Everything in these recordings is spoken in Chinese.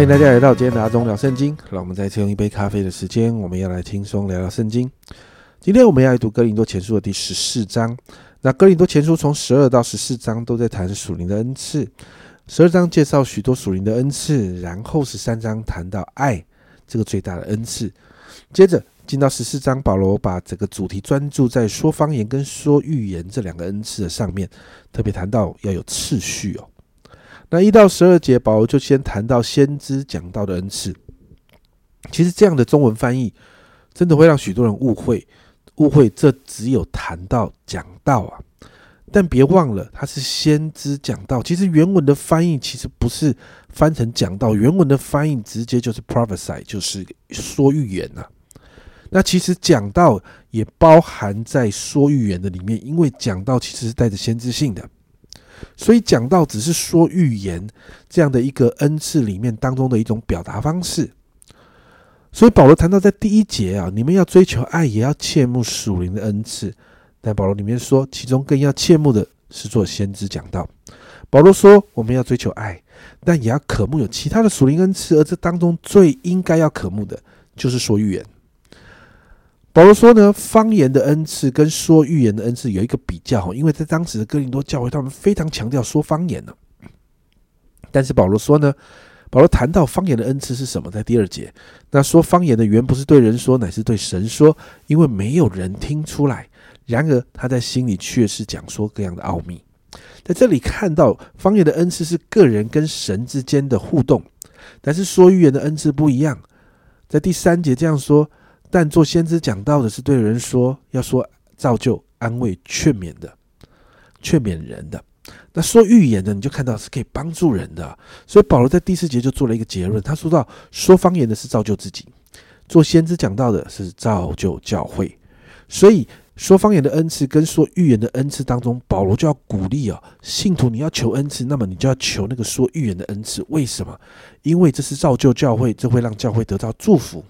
欢迎大家来到今天的阿忠聊圣经。让我们再次用一杯咖啡的时间，我们要来轻松聊聊圣经。今天我们要来读哥林多前书的第十四章。那哥林多前书从十二到十四章都在谈属灵的恩赐。十二章介绍许多属灵的恩赐，然后十三章谈到爱这个最大的恩赐。接着进到十四章，保罗把整个主题专注在说方言跟说预言这两个恩赐的上面，特别谈到要有次序哦。那一到十二节，保罗就先谈到先知讲道的恩赐。其实这样的中文翻译，真的会让许多人误会，误会这只有谈到讲道啊。但别忘了，他是先知讲道。其实原文的翻译其实不是翻成讲道，原文的翻译直接就是 prophesy，就是说预言呐。那其实讲道也包含在说预言的里面，因为讲道其实是带着先知性的。所以讲到只是说预言这样的一个恩赐里面当中的一种表达方式。所以保罗谈到在第一节啊，你们要追求爱，也要切慕属灵的恩赐。但保罗里面说，其中更要切慕的是做先知讲道。保罗说，我们要追求爱，但也要渴慕有其他的属灵恩赐，而这当中最应该要渴慕的就是说预言。保罗说呢，方言的恩赐跟说预言的恩赐有一个比较，因为在当时的哥林多教会，他们非常强调说方言呢。但是保罗说呢，保罗谈到方言的恩赐是什么，在第二节，那说方言的原不是对人说，乃是对神说，因为没有人听出来。然而他在心里却是讲说各样的奥秘。在这里看到方言的恩赐是个人跟神之间的互动，但是说预言的恩赐不一样。在第三节这样说。但做先知讲道的是对人说，要说造就、安慰、劝勉的，劝勉人的。那说预言的，你就看到是可以帮助人的。所以保罗在第四节就做了一个结论，他说到说方言的是造就自己，做先知讲道的是造就教会。所以说方言的恩赐跟说预言的恩赐当中，保罗就要鼓励啊，信徒你要求恩赐，那么你就要求那个说预言的恩赐。为什么？因为这是造就教会，这会让教会得到祝福。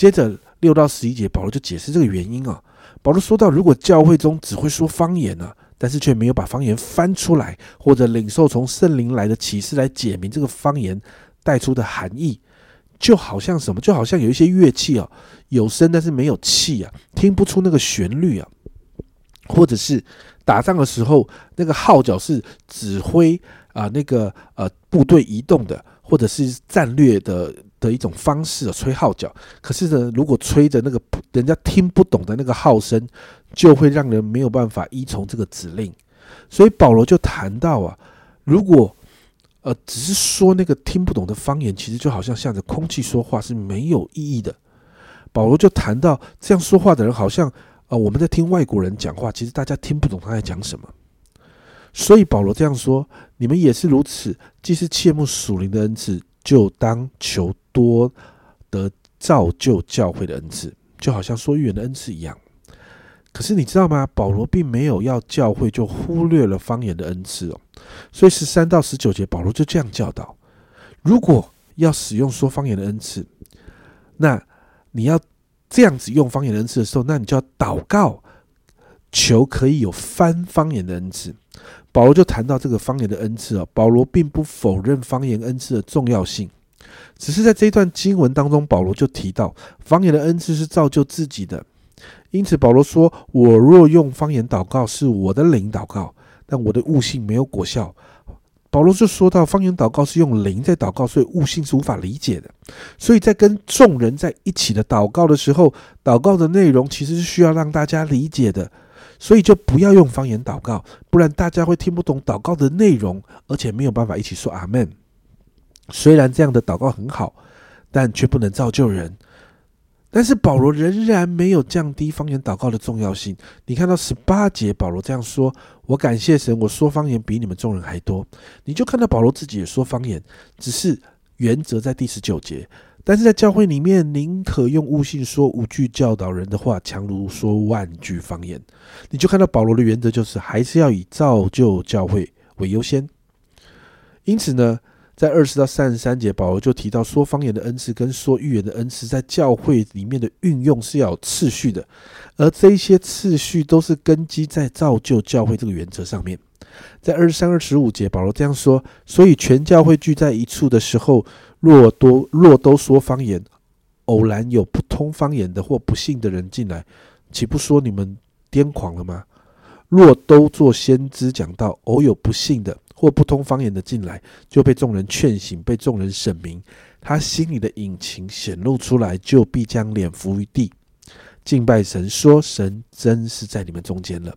接着六到十一节，保罗就解释这个原因啊。保罗说到，如果教会中只会说方言呢，但是却没有把方言翻出来，或者领受从圣灵来的启示来解明这个方言带出的含义，就好像什么？就好像有一些乐器啊，有声但是没有气啊，听不出那个旋律啊，或者是打仗的时候那个号角是指挥啊那个呃部队移动的，或者是战略的。的一种方式吹号角，可是呢，如果吹着那个人家听不懂的那个号声，就会让人没有办法依从这个指令。所以保罗就谈到啊，如果呃只是说那个听不懂的方言，其实就好像向着空气说话是没有意义的。保罗就谈到这样说话的人，好像啊我们在听外国人讲话，其实大家听不懂他在讲什么。所以保罗这样说，你们也是如此，既是切慕属灵的恩赐。就当求多得造就教会的恩赐，就好像说预言的恩赐一样。可是你知道吗？保罗并没有要教会就忽略了方言的恩赐哦。所以十三到十九节，保罗就这样教导：如果要使用说方言的恩赐，那你要这样子用方言的恩赐的时候，那你就要祷告，求可以有翻方言的恩赐。保罗就谈到这个方言的恩赐哦，保罗并不否认方言恩赐的重要性，只是在这一段经文当中，保罗就提到方言的恩赐是造就自己的，因此保罗说：“我若用方言祷告，是我的灵祷告，但我的悟性没有果效。”保罗就说到，方言祷告是用灵在祷告，所以悟性是无法理解的。所以在跟众人在一起的祷告的时候，祷告的内容其实是需要让大家理解的。所以就不要用方言祷告，不然大家会听不懂祷告的内容，而且没有办法一起说阿门。虽然这样的祷告很好，但却不能造就人。但是保罗仍然没有降低方言祷告的重要性。你看到十八节，保罗这样说：“我感谢神，我说方言比你们众人还多。”你就看到保罗自己也说方言，只是原则在第十九节。但是在教会里面，宁可用悟性说五句教导人的话，强如说万句方言。你就看到保罗的原则就是，还是要以造就教会为优先。因此呢，在二十到三十三节，保罗就提到说方言的恩赐跟说预言的恩赐，在教会里面的运用是要有次序的，而这一些次序都是根基在造就教会这个原则上面。在二十三、二十五节，保罗这样说：所以全教会聚在一处的时候，若多若都说方言，偶然有不通方言的或不信的人进来，岂不说你们癫狂了吗？若都做先知讲道，偶有不信的或不通方言的进来，就被众人劝醒，被众人审明，他心里的隐情显露出来，就必将脸伏于地，敬拜神，说：神真是在你们中间了。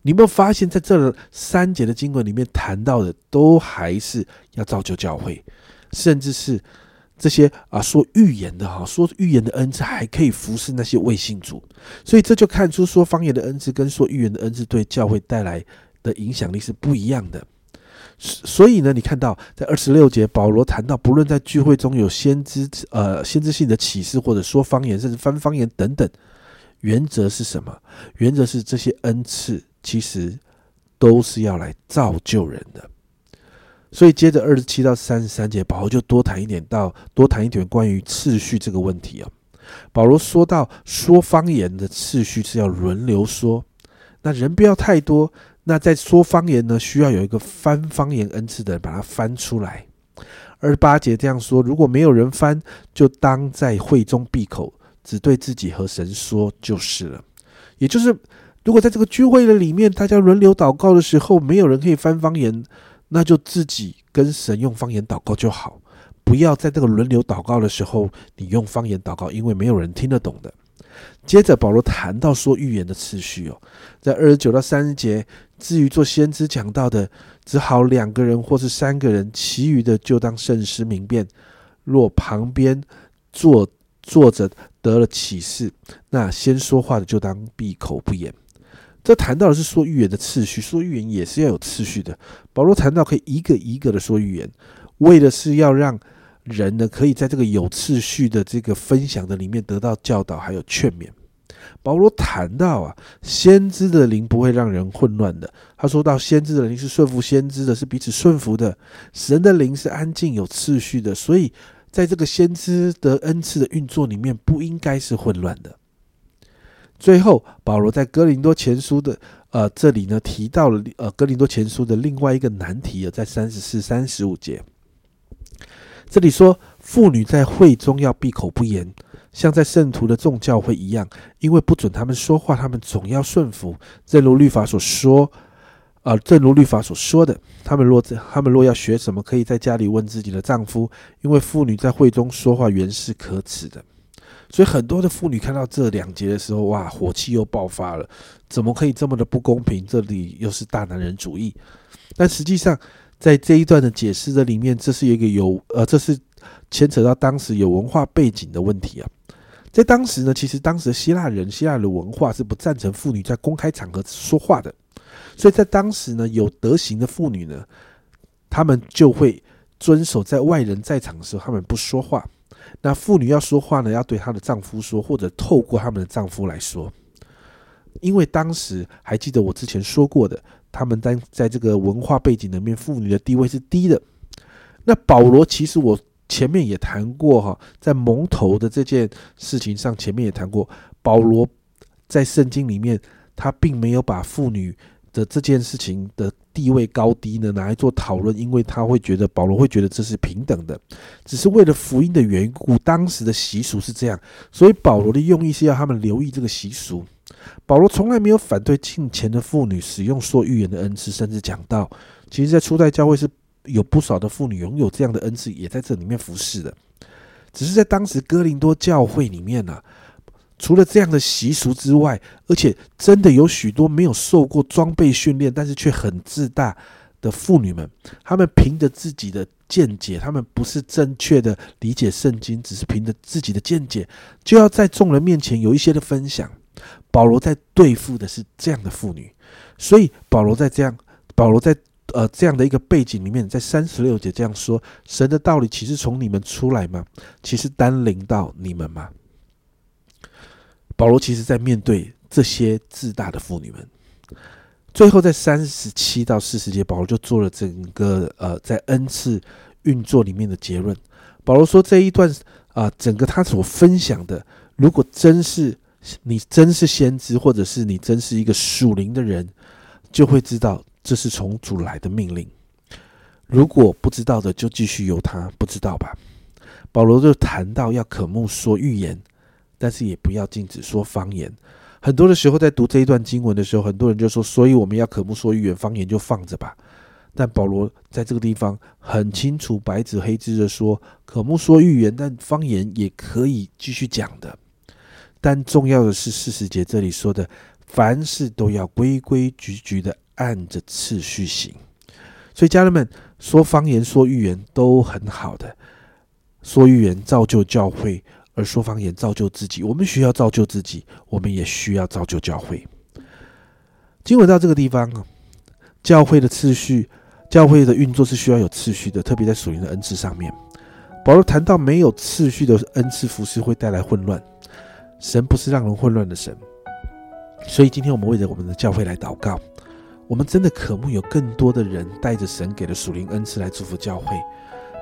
你有没有发现，在这三节的经文里面谈到的，都还是要造就教会，甚至是这些啊说预言的哈，说预言的恩赐还可以服侍那些未信主，所以这就看出说方言的恩赐跟说预言的恩赐对教会带来的影响力是不一样的。所以呢，你看到在二十六节，保罗谈到，不论在聚会中有先知呃先知性的启示，或者说方言，甚至翻方言等等，原则是什么？原则是这些恩赐。其实都是要来造就人的，所以接着二十七到三十三节，保罗就多谈一点到多谈一点关于次序这个问题啊。保罗说到说方言的次序是要轮流说，那人不要太多，那在说方言呢，需要有一个翻方言恩赐的把它翻出来。二十八节这样说：如果没有人翻，就当在会中闭口，只对自己和神说就是了，也就是。如果在这个聚会的里面，大家轮流祷告的时候，没有人可以翻方言，那就自己跟神用方言祷告就好。不要在这个轮流祷告的时候，你用方言祷告，因为没有人听得懂的。接着保罗谈到说预言的次序哦，在二十九到三十节，至于做先知讲到的，只好两个人或是三个人，其余的就当圣师明辨。若旁边坐坐着得了启示，那先说话的就当闭口不言。这谈到的是说预言的次序，说预言也是要有次序的。保罗谈到可以一个一个的说预言，为的是要让人呢可以在这个有次序的这个分享的里面得到教导，还有劝勉。保罗谈到啊，先知的灵不会让人混乱的。他说到，先知的灵是顺服先知的，是彼此顺服的。神的灵是安静有次序的，所以在这个先知的恩赐的运作里面，不应该是混乱的。最后，保罗在哥林多前书的呃这里呢提到了呃哥林多前书的另外一个难题啊，在三十四、三十五节，这里说妇女在会中要闭口不言，像在圣徒的众教会一样，因为不准他们说话，他们总要顺服，正如律法所说，呃，正如律法所说的，他们若他们若要学什么，可以在家里问自己的丈夫，因为妇女在会中说话原是可耻的。所以很多的妇女看到这两节的时候，哇，火气又爆发了，怎么可以这么的不公平？这里又是大男人主义。但实际上，在这一段的解释的里面，这是一个有呃，这是牵扯到当时有文化背景的问题啊。在当时呢，其实当时希腊人、希腊的文化是不赞成妇女在公开场合说话的，所以在当时呢，有德行的妇女呢，她们就会遵守在外人在场的时候，她们不说话。那妇女要说话呢，要对她的丈夫说，或者透过他们的丈夫来说，因为当时还记得我之前说过的，他们在在这个文化背景里面，妇女的地位是低的。那保罗其实我前面也谈过哈，在蒙头的这件事情上，前面也谈过，保罗在圣经里面，他并没有把妇女。的这件事情的地位高低呢，拿来做讨论，因为他会觉得保罗会觉得这是平等的，只是为了福音的缘故，当时的习俗是这样，所以保罗的用意是要他们留意这个习俗。保罗从来没有反对近前的妇女使用说预言的恩赐，甚至讲到，其实，在初代教会是有不少的妇女拥有这样的恩赐，也在这里面服侍的，只是在当时哥林多教会里面呢。除了这样的习俗之外，而且真的有许多没有受过装备训练，但是却很自大的妇女们，她们凭着自己的见解，她们不是正确的理解圣经，只是凭着自己的见解，就要在众人面前有一些的分享。保罗在对付的是这样的妇女，所以保罗在这样，保罗在呃这样的一个背景里面，在三十六节这样说：神的道理岂是从你们出来吗？其实单临到你们吗？保罗其实在面对这些自大的妇女们，最后在三十七到四十节，保罗就做了整个呃在恩赐运作里面的结论。保罗说这一段啊，整个他所分享的，如果真是你真是先知，或者是你真是一个属灵的人，就会知道这是从主来的命令。如果不知道的，就继续由他不知道吧。保罗就谈到要渴慕说预言，但是也不要禁止说方言。很多的时候，在读这一段经文的时候，很多人就说：“所以我们要渴慕说预言，方言就放着吧。”但保罗在这个地方很清楚、白纸黑字的说：“渴慕说预言，但方言也可以继续讲的。”但重要的是四十节这里说的：“凡事都要规规矩矩的按着次序行。”所以，家人们说方言、说预言都很好的，说预言造就教会。而说方言造就自己，我们需要造就自己，我们也需要造就教会。经文到这个地方，教会的次序，教会的运作是需要有次序的，特别在属灵的恩赐上面。保罗谈到没有次序的恩赐服饰会带来混乱，神不是让人混乱的神，所以今天我们为着我们的教会来祷告，我们真的渴慕有更多的人带着神给的属灵恩赐来祝福教会。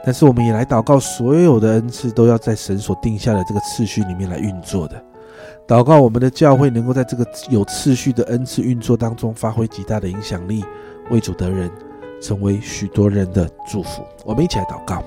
但是我们也来祷告，所有的恩赐都要在神所定下的这个次序里面来运作的。祷告我们的教会能够在这个有次序的恩赐运作当中发挥极大的影响力，为主得人，成为许多人的祝福。我们一起来祷告。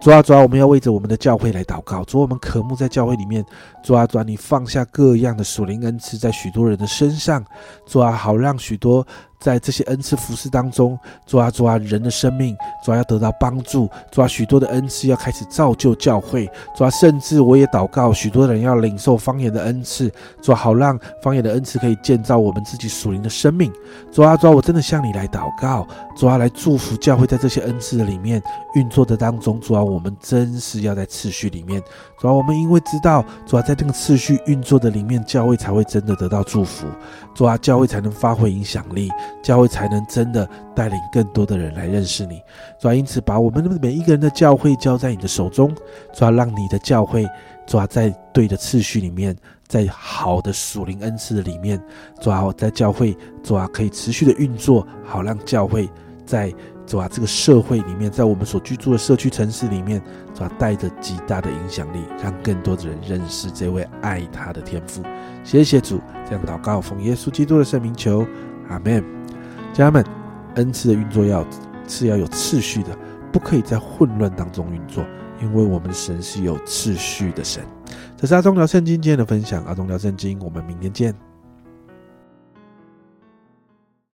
抓抓，我们要为着我们的教会来祷告。主，我们渴慕在教会里面，抓抓，你放下各样的属灵恩赐在许多人的身上，抓，好让许多。在这些恩赐服饰当中，主啊主啊，人的生命主要要得到帮助，主啊，许多的恩赐要开始造就教会，主啊，甚至我也祷告，许多人要领受方言的恩赐，主啊，好让方言的恩赐可以建造我们自己属灵的生命，主啊主啊，我真的向你来祷告，主啊，来祝福教会在这些恩赐的里面运作的当中，主啊，我们真是要在次序里面，主啊，我们因为知道，主啊，在这个次序运作的里面，教会才会真的得到祝福，主啊，教会才能发挥影响力。教会才能真的带领更多的人来认识你，主要因此把我们的每一个人的教会交在你的手中，主要让你的教会主要在对的次序里面，在好的属灵恩赐的里面，主要在教会主要可以持续的运作，好让教会在主要这个社会里面，在我们所居住的社区城市里面，主要带着极大的影响力，让更多的人认识这位爱他的天父。谢谢主，这样祷告奉耶稣基督的圣名求，阿门。家人们，恩赐的运作要是要有次序的，不可以在混乱当中运作，因为我们神是有次序的神。这是阿忠聊圣经今天的分享，阿忠聊圣经，我们明天见。